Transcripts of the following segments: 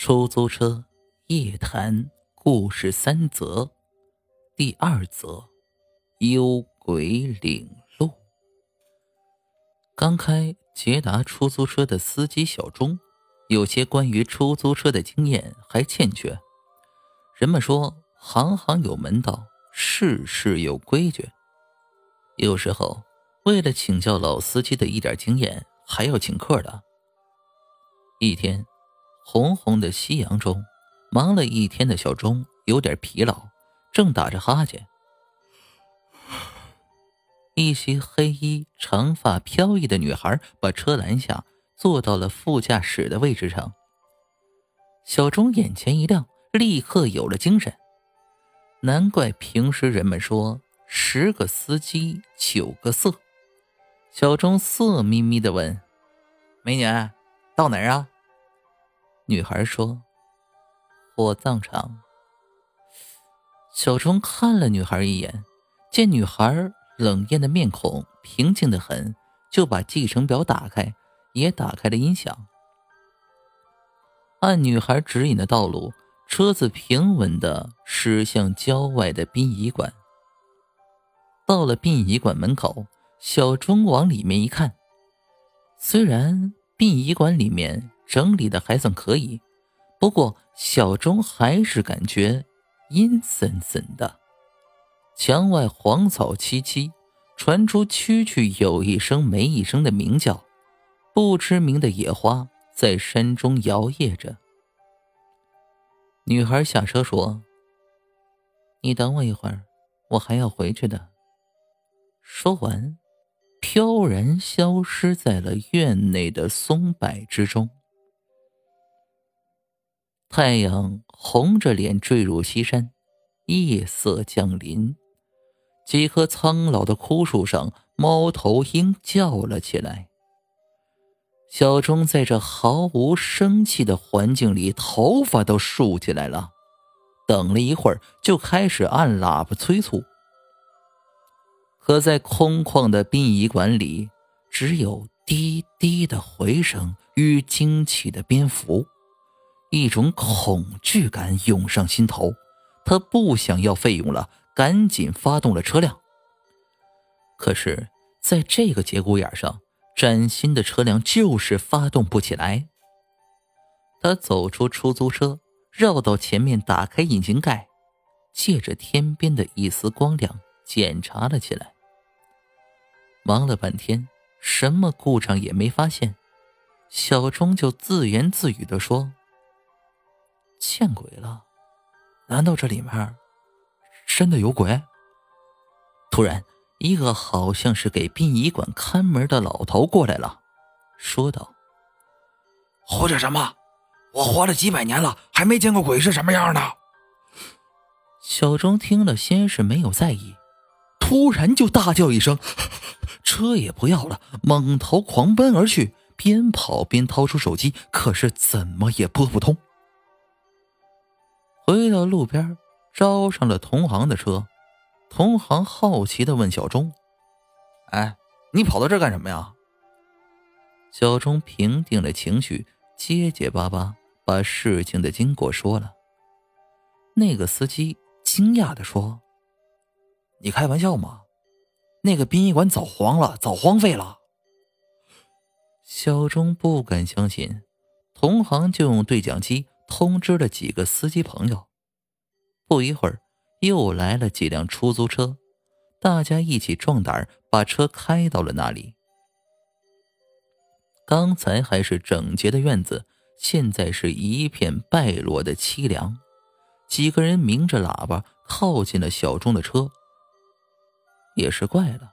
出租车夜谈故事三则，第二则幽鬼领路。刚开捷达出租车的司机小钟，有些关于出租车的经验还欠缺。人们说，行行有门道，事事有规矩。有时候，为了请教老司机的一点经验，还要请客的。一天。红红的夕阳中，忙了一天的小钟有点疲劳，正打着哈欠。一袭黑衣、长发飘逸的女孩把车拦下，坐到了副驾驶的位置上。小钟眼前一亮，立刻有了精神。难怪平时人们说“十个司机九个色”。小钟色眯眯的问：“美女，到哪儿啊？”女孩说：“火葬场。”小钟看了女孩一眼，见女孩冷艳的面孔平静的很，就把计程表打开，也打开了音响。按女孩指引的道路，车子平稳的驶向郊外的殡仪馆。到了殡仪馆门口，小钟往里面一看，虽然殡仪馆里面。整理的还算可以，不过小钟还是感觉阴森森的。墙外黄草萋萋，传出蛐蛐有一声没一声的鸣叫，不知名的野花在山中摇曳着。女孩下车说：“你等我一会儿，我还要回去的。”说完，飘然消失在了院内的松柏之中。太阳红着脸坠入西山，夜色降临。几棵苍老的枯树上，猫头鹰叫了起来。小钟在这毫无生气的环境里，头发都竖起来了。等了一会儿，就开始按喇叭催促。可在空旷的殡仪馆里，只有滴滴的回声与惊起的蝙蝠。一种恐惧感涌上心头，他不想要费用了，赶紧发动了车辆。可是，在这个节骨眼上，崭新的车辆就是发动不起来。他走出出租车，绕到前面，打开引擎盖，借着天边的一丝光亮检查了起来。忙了半天，什么故障也没发现，小钟就自言自语的说。见鬼了！难道这里面真的有鬼？突然，一个好像是给殡仪馆看门的老头过来了，说道：“胡扯什么？我活了几百年了，还没见过鬼是什么样的。”小钟听了，先是没有在意，突然就大叫一声，车也不要了，猛头狂奔而去，边跑边掏出手机，可是怎么也拨不通。回到路边，招上了同行的车。同行好奇的问小钟：“哎，你跑到这干什么呀？”小钟平定了情绪，结结巴巴把事情的经过说了。那个司机惊讶的说：“你开玩笑吗？那个殡仪馆早黄了，早荒废了。”小钟不敢相信，同行就用对讲机。通知了几个司机朋友，不一会儿，又来了几辆出租车，大家一起壮胆把车开到了那里。刚才还是整洁的院子，现在是一片败落的凄凉。几个人鸣着喇叭靠近了小钟的车。也是怪了，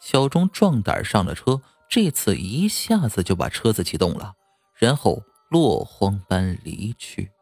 小钟壮胆上了车，这次一下子就把车子启动了，然后。落荒般离去。